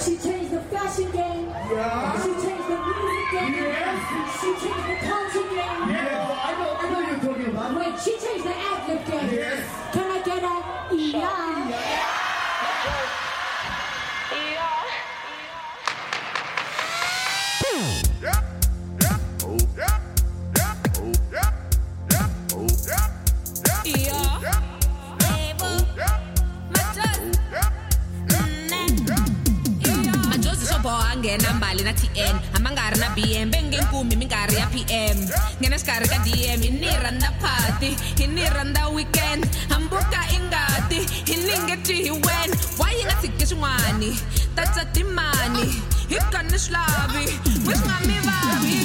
She changed the fashion game. Yeah. She changed the music game. Yes. She changed the culture game. Yeah, angena mbali na tn hambi nga ri na bm bengenkumi minkarhi ya pm nghena xikarhi ka dm hi ni rhandza party hi ni rhandza weekend. Hambuka i ngati hi ningeti hi wen wa yi nga tshiki swin'wani tatsa timani hi kani swilavi wi swi nga mi vavi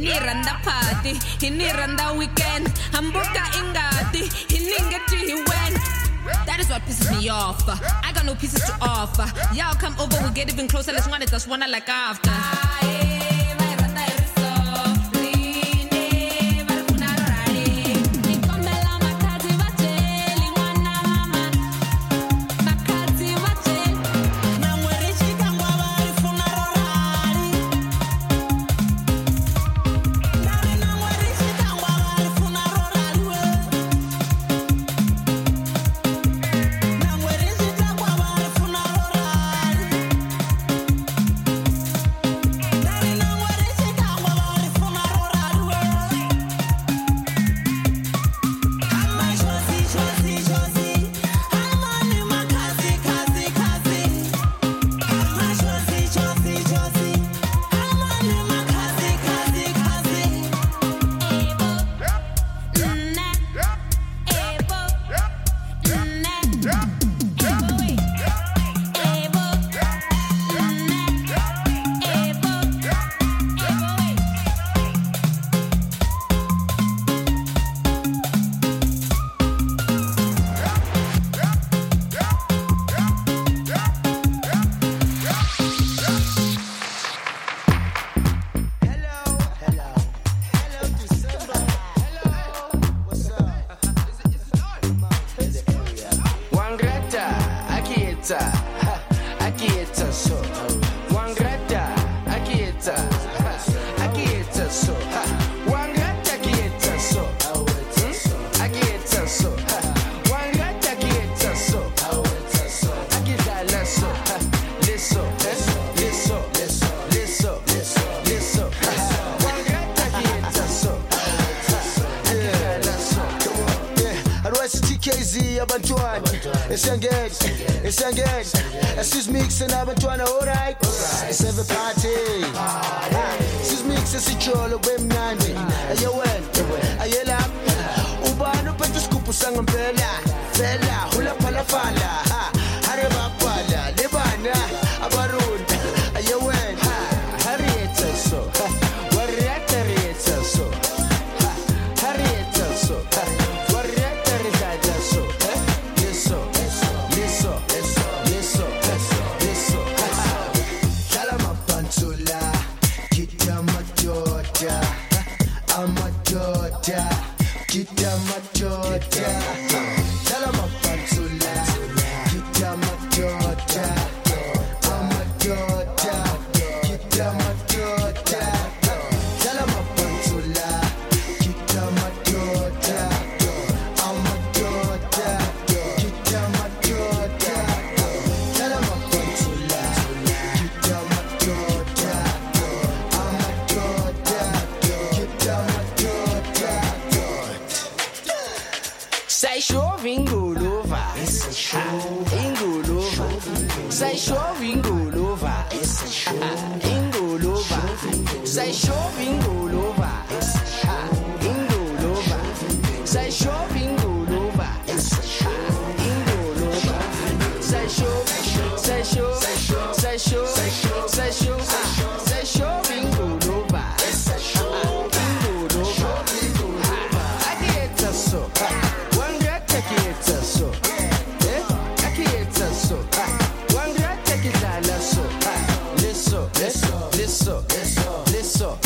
hi ni rhandza party hi ni rhandza weekend hambuka i ngati hi ni ngeti hi wen That is what pisses me off. I got no pieces to offer. Y'all come over, we get even closer. Let's want it, just wanna like after. TKZ abantwana esiyangene esiyangene asizimix nabantwana alright seve party sizimix sijolo kwemnandi aye wena aye lapha ubani uphethe isigubhu sangempela fela hulaphalafala hare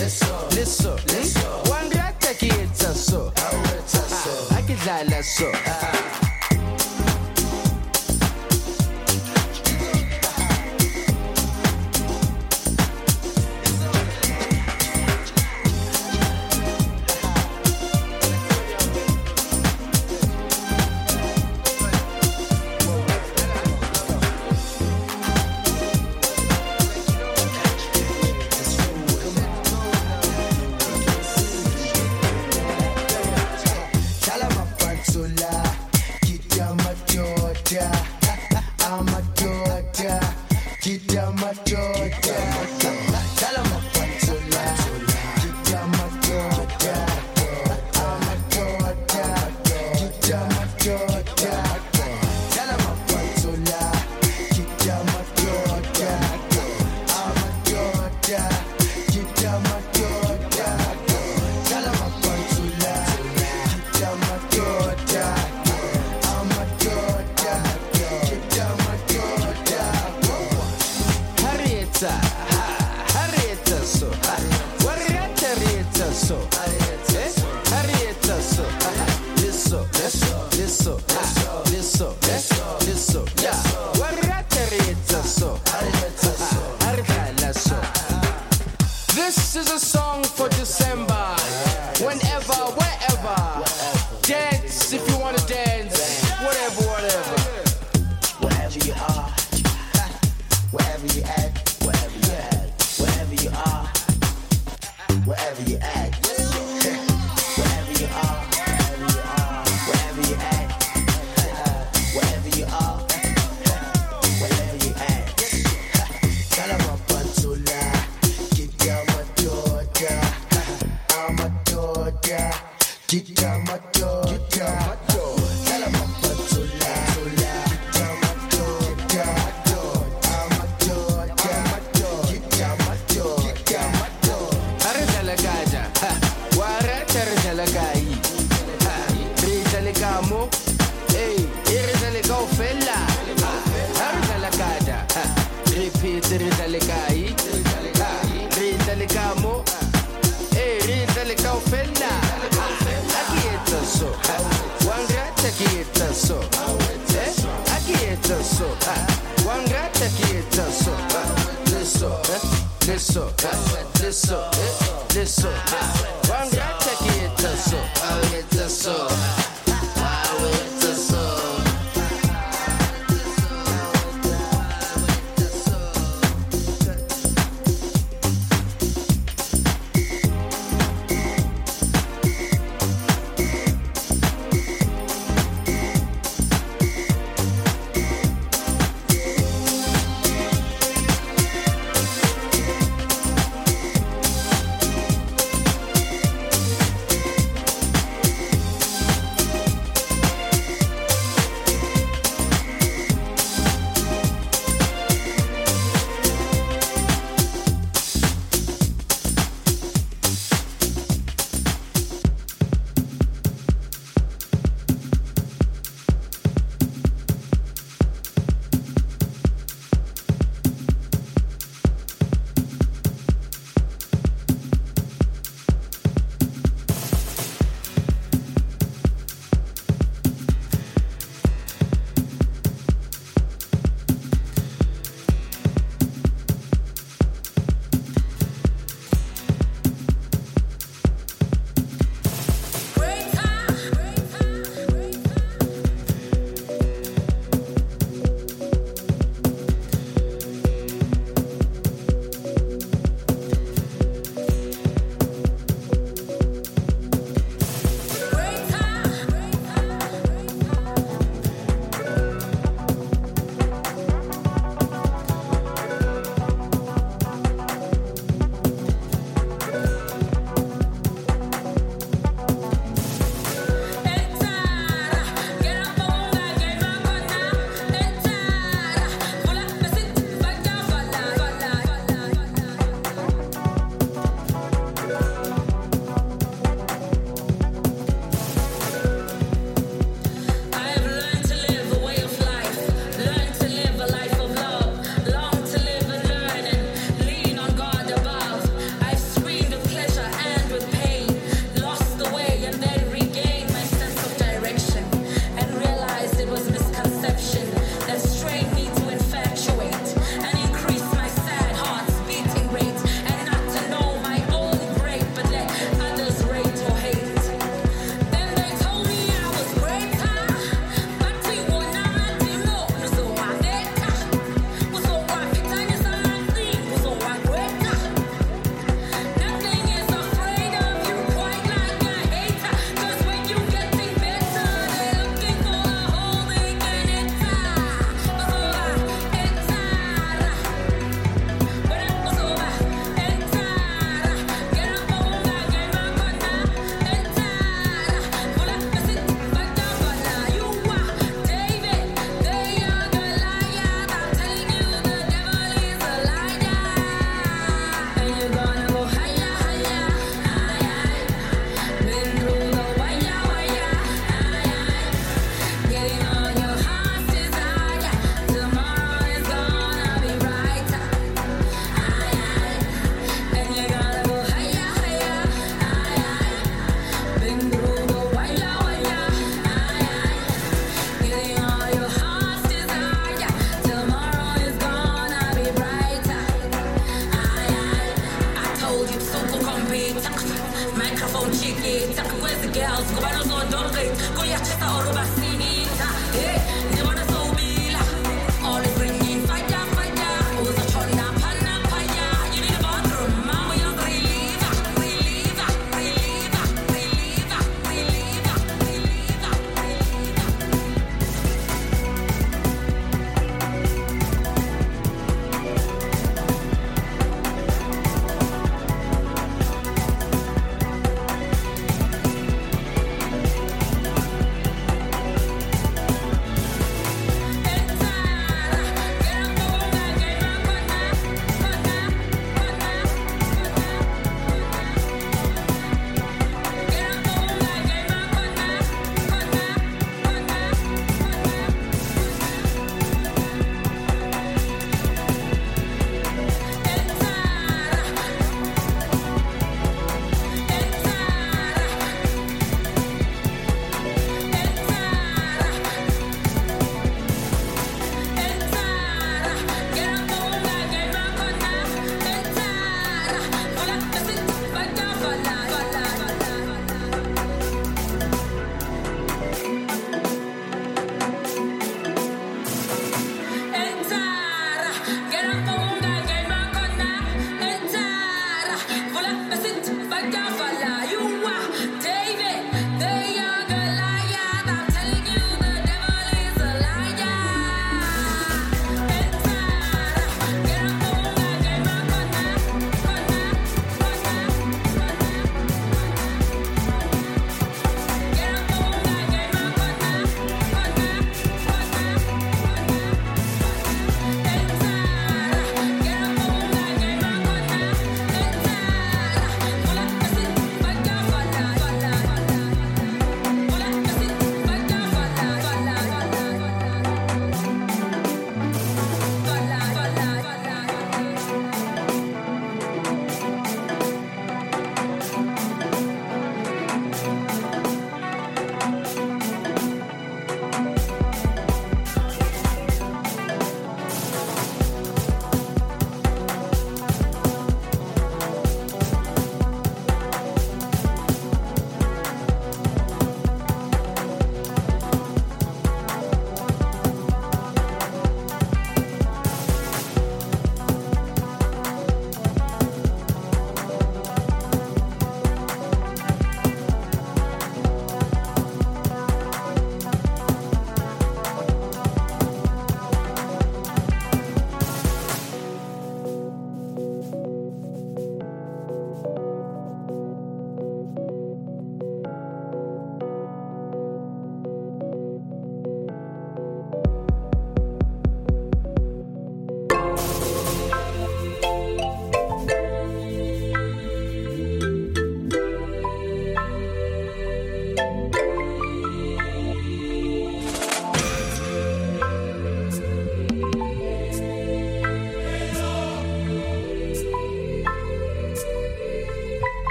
Listen, listen. Chicha macho. this up, this up, this up.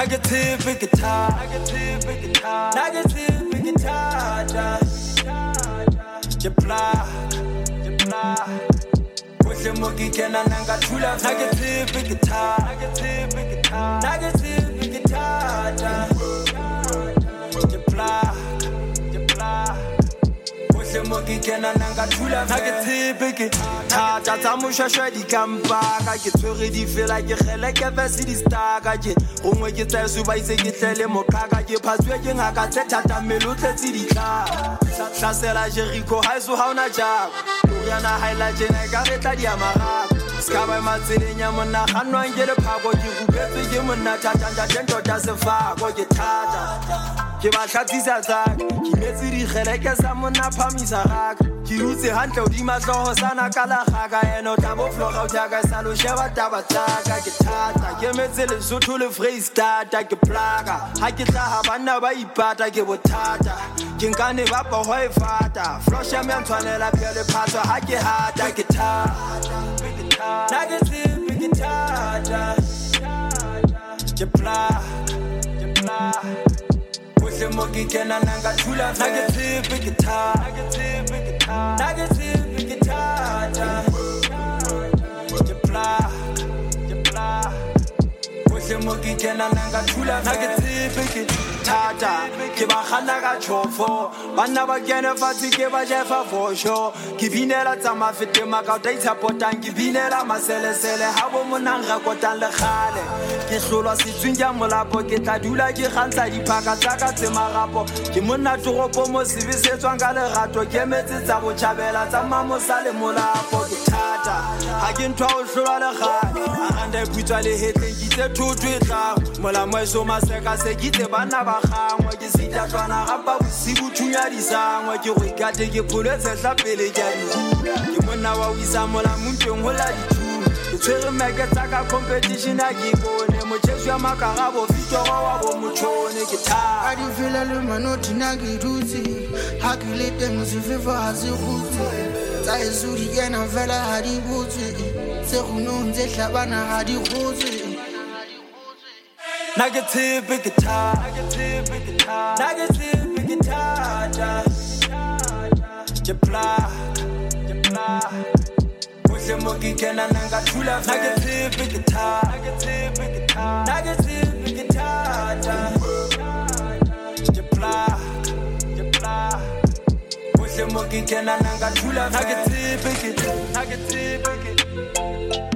Negative guitar, negative guitar, negative. Je plak, je plak. Kuhle mokikena nangathula negative guitar, negative guitar, negative guitar. Kuhle mokikena nangathula negative guitar. Tsa moshashwa di kampaka ke tshwere di fela ke gele ke vese di staka ke gongwe ke tsaye suba itse ke tlele moqhaka ke phatswe ke ngaka tse thata mmele o tletse ditlha tlasela jeriko ga eso ga ona jako oriana gaela jena ka re tla diamarako ska ba matseleng ya monna ganwang ke lephako ke rupetswe ke monna thatanthateng tota sefako ke thata ke ba tlhatsisa tsaka ke metse digeleke sa monna phamisa gaka ke utse gantle odima tlhogo sana ka lagaka ene o tla bofloga o jaaka sa lo taba tsaka ke thata ke metse lesotho le ke plaka. Ga ke tla ga banna ba ipata ke bothata. Ke nkane ba pogo e fata. Ya ntshwanela phele phatswa ga ke hata ke thata. Na ke tshepe ke kuhle mo ke kena nanga thula na ke tshepe kuhle mo ke kena nanga thula na ke tsebe ke thata. Ke ba gana ka tšhofo banna ba kene fatshe ke ba jefa fosho ke binela tsa mafete makauta itshapotang ke binela maselesele ga bo monang rekotang le gale ke tlholwa setsweng molapo ke tla dula ke gantsha diphaka tsaka tse magapo ke monna toropo mo sebesetswang ka lerato. Ke emetse tsa botšhabela tsa mamosa le molapo. ke thata ga ke ntho a o tlholwa legale aganda putswa le hetleng kitse thotho e tlago molamo e somaseka se kitse banna ba gangwe ke setatlwana gapa bosigo thunyadisangwe ke go ikate ke e pele ke a dihula ke monna wa o isa molamonteng go la dithuno ke tshwere meke tsa ka competition a ke bone. Motšheso ya makarabo fitoro wa bo motšhone ke thata a le manothina ke dutse. Ga ke le teng sefefa ga se gutse tsa eso di kena fela ga di botswe tse gonong tse tlhabana ga di gotswe tshepe ke thata na ke tshepe ke thata ke plaka ke plaka Hohle mo ke kena nanga thula na ke tshepe ke thata na ke tshepe ke thata na ke Ke kena nanga thula na ke tshepe ke na ke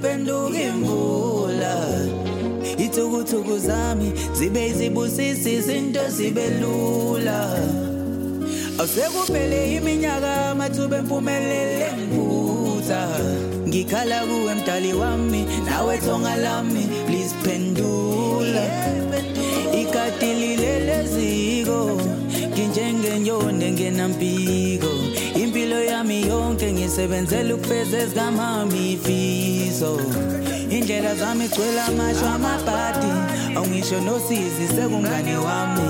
zami ziyophenduka imvula Ithukuthukhu zami zibe izibusisi izinto zibe lula. Awusekuphele iminyaka amathuba empumelelo engivutha Ngikhala kuwe mdali wami nawe thonga lami please phendula. Ikati lileleziko nginjengenyoni engenampiko impilo yami yonke ngisebenzela ukufeza ezikamami ifiso indlela zami gcwele amasho amabhadi awungisho nosizi sekungane wami.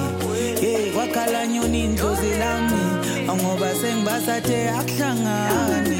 Hey kwakhala nyoni indlozi lami awungoba sengibasathe akuhlangani.